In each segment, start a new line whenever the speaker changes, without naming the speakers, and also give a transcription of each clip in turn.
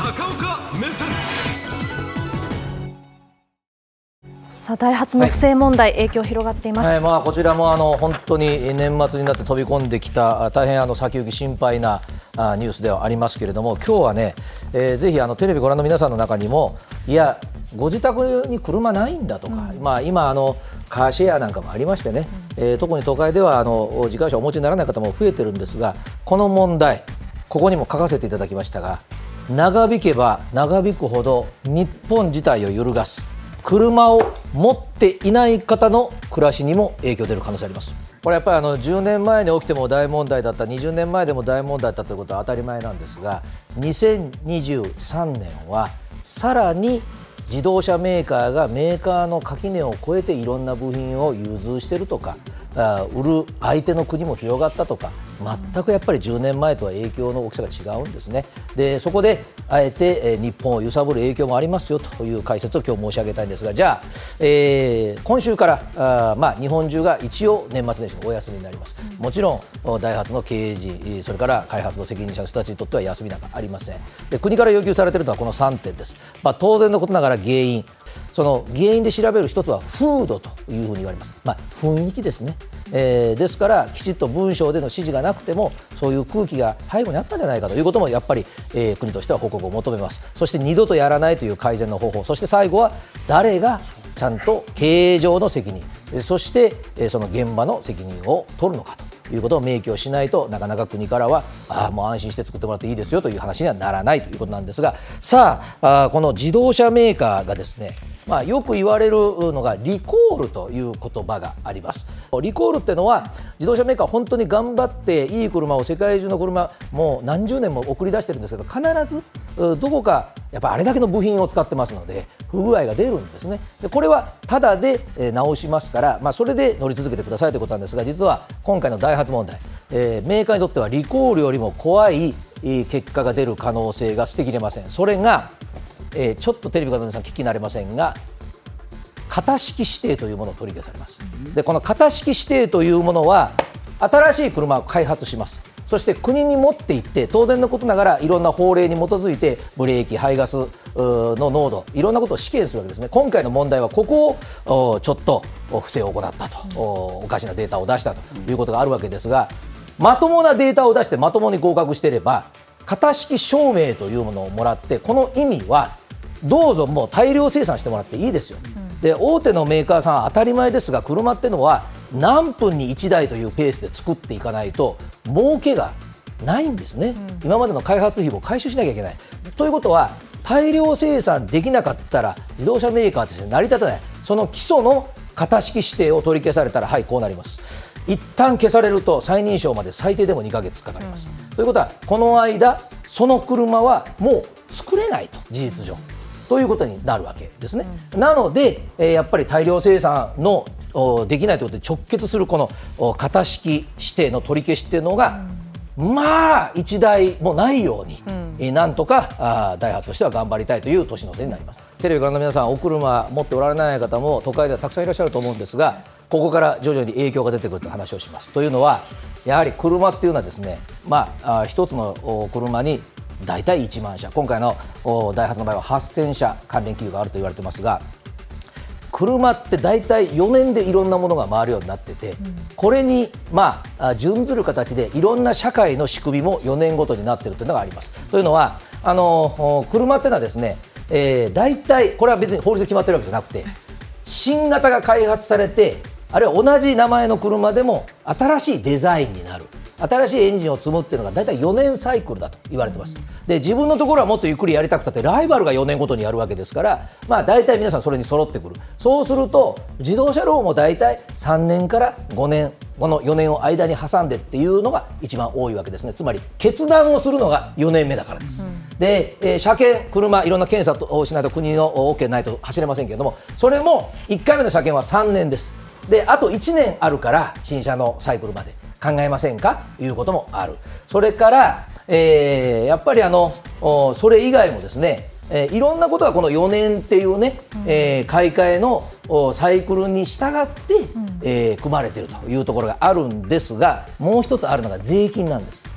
高岡目線。
さあダイハツの不正問題、影響広がっています、
はいまあ、こちらもあの本当に年末になって飛び込んできたあ大変あの先行き心配なあニュースではありますけれども今日はね、えーぜひあのテレビご覧の皆さんの中にもいやご自宅に車ないんだとか、まあ、今あのカーシェアなんかもありましてね、えー特に都会ではあの自家用車をお持ちにならない方も増えてるんですがこの問題ここにも書かせていただきましたが長引けば長引くほど日本自体を揺るがす。車を持っていない方の暮らしにも影響出る可能性あります。これやっぱりあの10年前に起きても大問題だった20年前でも大問題だったということは当たり前なんですが2023年はさらに自動車メーカーがメーカーの垣根を越えていろんな部品を融通してるとかあ売る相手の国も広がったとか全くやっぱり10年前とは影響の大きさが違うんですね。でそこであえてえー日本を揺さぶる影響もありますよという解説を今日申し上げたいんですがじゃあ、えー今週からあーまあ、日本中が一応年末年始のお休みになります。もちろんおダイハツの経営陣それから開発の責任者の人たちにとっては休みなんかありません。で国から要求されているのはこの3点です、まあ、当然のことながら原因その原因で調べる一つは風土というふうに言われます、まあ、雰囲気ですね、えーですからきちっと文章での指示がなくてもそういう空気が背後にあったんじゃないかということもやっぱり、えー国としては報告を求めます。そして二度とやらないという改善の方法。そして最後は誰がちゃんと経営上の責任。そして、えーその現場の責任を取るのかということを明記をしないとなかなか国からはあもう安心して作ってもらっていいですよという話にはならないということなんですが。さああこの自動車メーカーがですねまあ、よく言われるのがリコールという言葉があります。リコールっていうのは自動車メーカー本当に頑張っていい車を世界中の車もう何十年も送り出してるんですけど必ずどこかやっぱあれだけの部品を使ってますので不具合が出るんですね。でこれはただで直しますから、まあ、それで乗り続けてくださいということなんですが実は今回のダイハツ問題、えーメーカーにとってはリコールよりも怖い結果が出る可能性が捨てきれません。それがえーちょっとテレビの皆さん聞き慣れませんが型式指定というものを取り消されます。でこの型式指定というものは新しい車を開発します。そして国に持っていって当然のことながらいろんな法令に基づいてブレーキ排ガスの濃度いろんなことを試験するわけですね。今回の問題はここをおちょっとお不正を行ったと。おおかしなデータを出したと。いうことがあるわけですがまともなデータを出してまともに合格していれば型式証明というものをもらってこの意味はどうぞもう大量生産してもらっていいですよ、で大手のメーカーさんは当たり前ですが車ってのは何分に1台というペースで作っていかないと儲けがないんですね、今までの開発費を回収しなきゃいけない。ということは大量生産できなかったら自動車メーカーとして成り立たない。その基礎の型式指定を取り消されたらはいこうなります。一旦消されると再認証まで最低でも2ヶ月かかります、ということはこの間その車はもう作れないと事実上ということになるわけですね。なので、えーやっぱり大量生産のおできないということで直結するこのお型式指定の取り消しっていうのが、まあ一台もないように、えーなんとかダイハツとしては頑張りたいという年の瀬になります。テレビご覧の皆さんお車持っておられない方も都会ではたくさんいらっしゃると思うんですがここから徐々に影響が出てくるという話をします。というのはやはり車っていうのはですね、まあ、一つのお車に大体1万社。今回のおダイハツの場合は8000社関連企業があると言われてますが車って大体4年でいろんなものが回るようになってて、これに、まあ、あ準ずる形でいろんな社会の仕組みも4年ごとになっているというのがあります。というのはあのお車っていうのはですね、えー、大体これは別に法律で決まってるわけじゃなくて新型が開発されてあるいは同じ名前の車でも新しいデザインになる新しいエンジンを積むっていうのが大体4年サイクルだと言われてます。で自分のところはもっとゆっくりやりたくたってライバルが4年ごとにやるわけですからまあ大体皆さんそれに揃ってくる。そうすると自動車ローンも大体3年から5年この4年を間に挟んでっていうのが一番多いわけですね。つまり決断をするのが4年目だからです、で、えー車検車いろんな検査をしないと国の OK ないと走れませんけれどもそれも1回目の車検は3年です。であと1年あるから新車のサイクルまで考えませんか？ということもある。それから、えーやっぱりあのおそれ以外もですねえーいろんなことがこの4年っていうね、えー買い替えのおサイクルに従って、えー組まれているというところがあるんですがもう一つあるのが税金なんです。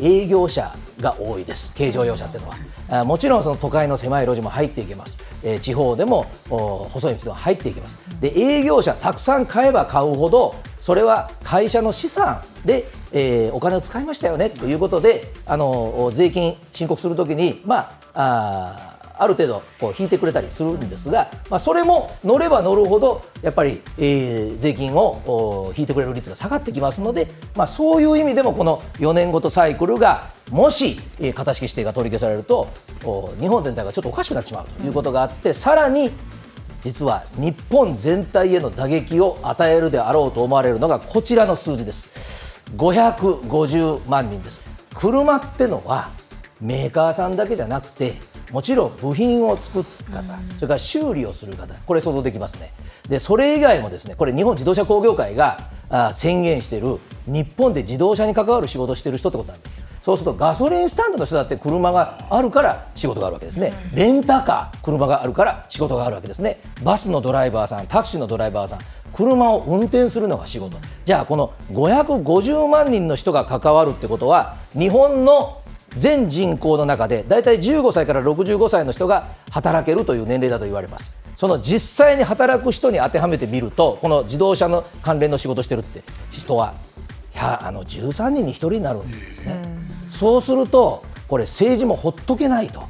営業車が多いです。軽乗用車っていうのは。あもちろんその都会の狭い路地も入っていけます、えー、地方でも細い道でも入っていけます。で営業車たくさん買えば買うほどそれは会社の資産で、えー、お金を使いましたよねということであの税金申告するときにまああある程度こう引いてくれたりするんですが、まあ、それも乗れば乗るほどやっぱり、えー、税金を引いてくれる率が下がってきますので、まあ、そういう意味でもこの4年ごとサイクルがもし、えー、型式指定が取り消されると日本全体がちょっとおかしくなってしまうということがあってさらに実は日本全体への打撃を与えるであろうと思われるのがこちらの数字です550万人です車ってのはメーカーさんだけじゃなくてもちろん部品を作る方、それから修理をする方、これ想像できますね。でそれ以外もですねこれ日本自動車工業会があ宣言している日本で自動車に関わる仕事をしている人ってことなんです。そうするとガソリンスタンドの人だって車があるから仕事があるわけですね、レンタカー、車があるから仕事があるわけですね、バスのドライバーさん、タクシーのドライバーさん、車を運転するのが仕事、じゃあこの550万人の人が関わるってことは、日本の全人口の中で大体15歳から65歳の人が働けるという年齢だと言われます。その実際に働く人に当てはめてみるとこの自動車の関連の仕事してるって人はあの13人に1人になるんですね、そうするとこれ政治もほっとけないと、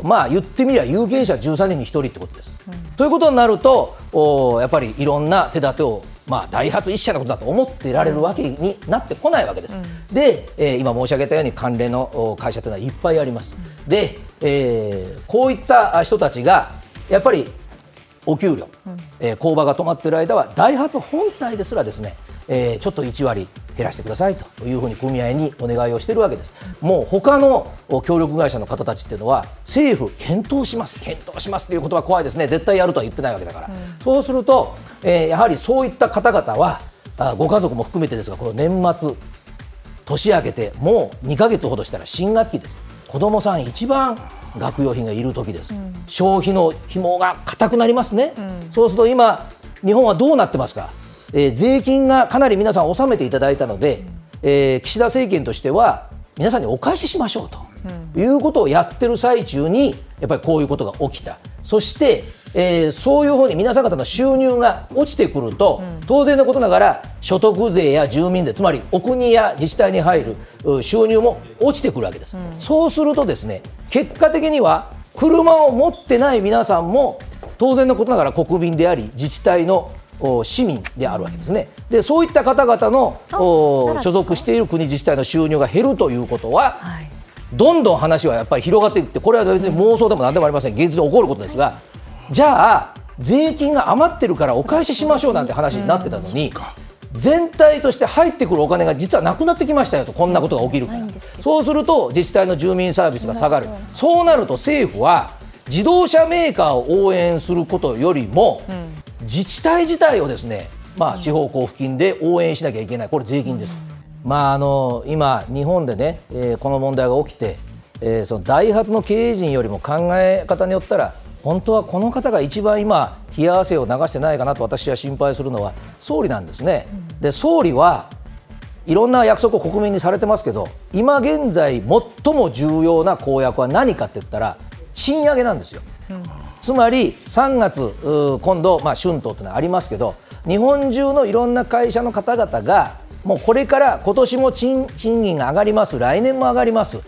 うん、まあ言ってみりゃ有権者13人に1人ってことです、うん、ということになるとおやっぱりいろんな手立てをまあ、ダイハツ一社のことだと思ってられるわけになってこないわけです。うん、で、えー、今申し上げたように関連の会社というのはいっぱいあります。うん、で、えー、こういった人たちがやっぱりお給料、うん、えー、工場が止まっている間はダイハツ本体ですらですね、えー、ちょっと1割減らしてくださいというふうに組合にお願いをしているわけです。もう他の協力会社の方たちっていうのは政府検討します検討しますということは怖いですね。絶対やるとは言ってないわけだから、うん、そうすると、えー、やはりそういった方々はあご家族も含めてですがこの年末年明けてもう2か月ほどしたら新学期です。子どもさん一番学用品がいる時です、うん、消費の紐が硬くなりますね、うん、そうすると今日本はどうなってますか？えー、税金がかなり皆さん納めていただいたので、えー、岸田政権としては皆さんにお返ししましょうと、うん、いうことをやってる最中にやっぱりこういうことが起きた。そして、えー、そういうふうに皆さん方の収入が落ちてくると、うん、当然のことながら所得税や住民税つまりお国や自治体に入る収入も落ちてくるわけです、うん、そうするとですね結果的には車を持ってない皆さんも当然のことながら国民であり自治体の市民であるわけですね。でそういった方々の所属している国自治体の収入が減るということは、はい、どんどん話はやっぱり広がっていってこれは別に妄想でも何でもありません。現実で起こることですがじゃあ税金が余ってるからお返ししましょうなんて話になってたのに。全体として入ってくるお金が実はなくなってきましたよとこんなことが起きるから。そうすると自治体の住民サービスが下がる。そうなると政府は自動車メーカーを応援することよりも、自治体自体をですね、まあ、地方交付金で応援しなきゃいけない、これ税金です。まあ、あの今、日本でね、えー、この問題が起きて、えー、そのダイハツの経営陣よりも考え方によったら、本当はこの方が一番今、冷や汗を流してないかなと私は心配するのは総理なんですね。で総理はいろんな約束を国民にされてますけど今現在最も重要な公約は何かって言ったら賃上げなんですよ。うんつまり3月、今度、まあ、春闘というのはありますけど日本中のいろんな会社の方々がもうこれから今年も賃金が上がります。来年も上がります。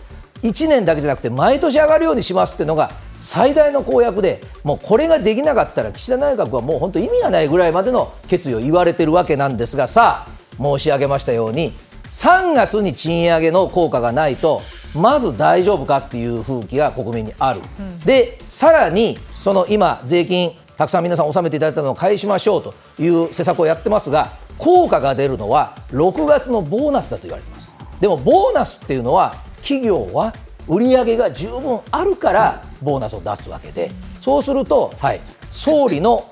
1年だけじゃなくて毎年上がるようにしますっていうのが最大の公約でもうこれができなかったら岸田内閣はもう本当意味がないぐらいまでの決意を言われているわけなんですがさあ申し上げましたように3月に賃上げの効果がないとまず大丈夫かっていう風気が国民にある、うん、でさらにその今、税金たくさん皆さん納めていただいたのを返しましょうという施策をやってますが効果が出るのは6月のボーナスだと言われています。でもボーナスっていうのは企業は売上が十分あるからボーナスを出すわけで。そうすると、はい、総理の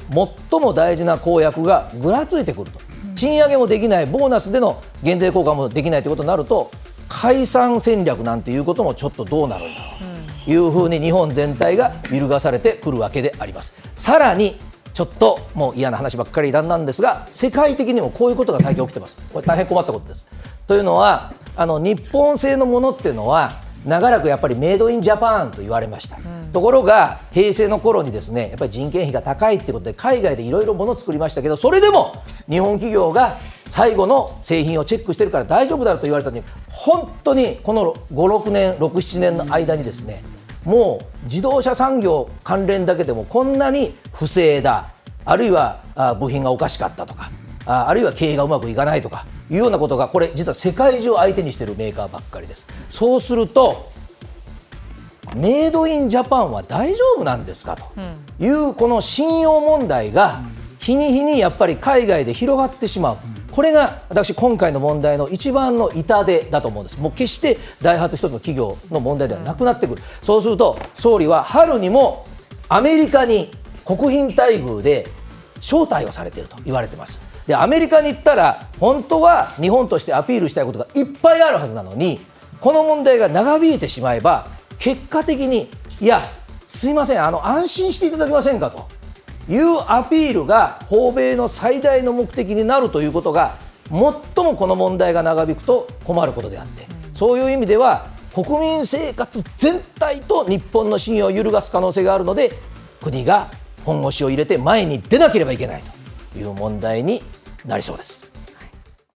最も大事な公約がぐらついてくると。賃上げもできないボーナスでの減税効果もできないということになると解散戦略なんていうこともちょっとどうなるんだろう。いうふうに日本全体が揺るがされてくるわけであります。さらにちょっともう嫌な話ばっかりなんなんですが世界的にもこういうことが最近起きてますこれ大変困ったことですというのはあの日本製のものっていうのは長らくやっぱりメイドインジャパンと言われました、うん、ところが平成の頃にですねやっぱり人件費が高いってことで海外でいろいろものを作りましたけどそれでも日本企業が最後の製品をチェックしてるから大丈夫だと言われたのに本当にこの56年67年の間にですねもう自動車産業関連だけでもこんなに不正だあるいは部品がおかしかったとかあるいは経営がうまくいかないとかいうようなことがこれ実は世界中相手にしているメーカーばっかりです。そうするとメイドインジャパンは大丈夫なんですかと。いうこの信用問題が日に日にやっぱり海外で広がってしまう。これが私、今回の問題の一番の痛手だと思うんです、もう決してダイハツ一つの企業の問題ではなくなってくる、そうすると総理は春にもアメリカに国賓待遇で招待をされていると言われてます。でアメリカに行ったら本当は日本としてアピールしたいことがいっぱいあるはずなのにこの問題が長引いてしまえば結果的にいやすいませんあの安心していただけませんかと。いうアピールが訪米の最大の目的になるということが最もこの問題が長引くと困ることであってそういう意味では国民生活全体と日本の信用を揺るがす可能性があるので国が本腰を入れて前に出なければいけないという問題になりそうです。